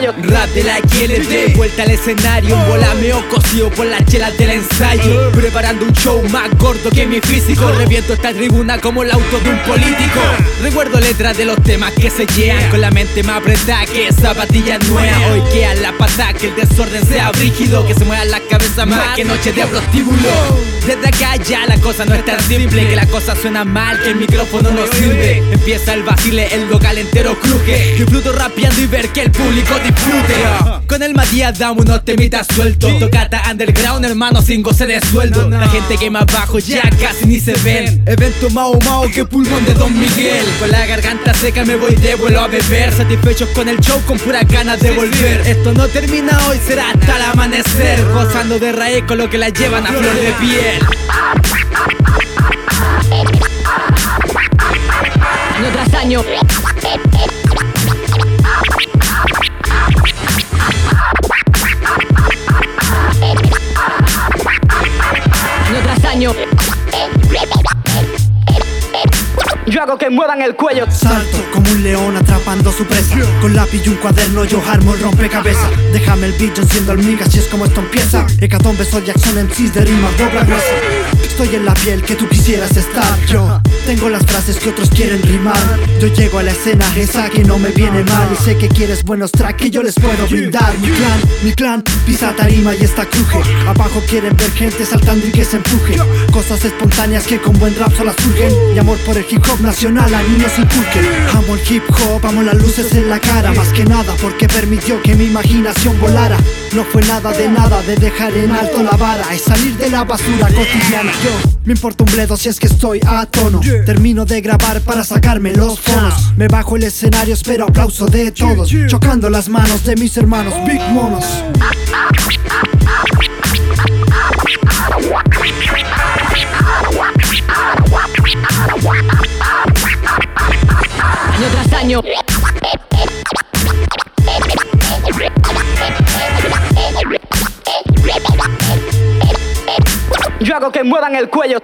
Rap de la QLD, vuelta al escenario, un volameo cosido por las chelas del ensayo. Preparando un show más gordo que mi físico. Reviento esta tribuna como el auto de un político. Recuerdo letras de los temas que se llevan con la mente más apretada que zapatillas nuevas. Hoy queda la pata, que el desorden sea brígido, que se muevan las cabezas más que noche de prostíbulo. Desde acá ya la cosa no es tan simple, que la cosa suena mal, que el micrófono no sirve. Empieza el vacile, el local entero cruje. Disfruto rapeando y ver que el público disfrute. Con el Matías damos unos temitas sueltos. Tocata underground, hermano, sin goce de sueldo. La gente que más bajo ya casi ni se ven. Evento mao mao que pulmón de Don Miguel. Con la garganta seca me voy de vuelo a beber. Satisfechos con el show, con puras ganas de volver. Esto no termina hoy, será hasta el amanecer. Gozando de raíz con lo que la llevan a flor de piel. Año tras. Año Yo hago que muevan el cuello. Salto como un león atrapando su presa. Con lápiz y un cuaderno yo armo el rompecabezas. Déjame el beat, yo hormigas si es como esto empieza. Hecatombe soy Jackson MCs de rimas dobla gruesa. Estoy en la piel que tú quisieras estar Yo tengo las frases que otros quieren rimar. Yo llego a la escena esa que no me viene mal. Y sé que quieres buenos tracks que yo les puedo brindar. Mi clan, mi clan, pisa tarima y esta cruje. Abajo quieren ver gente saltando y que se empuje. Cosas espontáneas que con buen rap solo surgen. Y amor por el hip hop nacional a niños inculquen. Amo el hip hop, amo las luces en la cara. Más que nada porque permitió que mi imaginación volara. No fue nada de nada de dejar en alto la vara. Es salir de la basura cotidiana. Yo me importa un bledo si es que estoy a tono Termino de grabar para sacarme los fonos. Me bajo el escenario, espero aplauso de todos. Chocando las manos de mis hermanos Big Monos. Año tras año. Yo hago que muevan el cuello.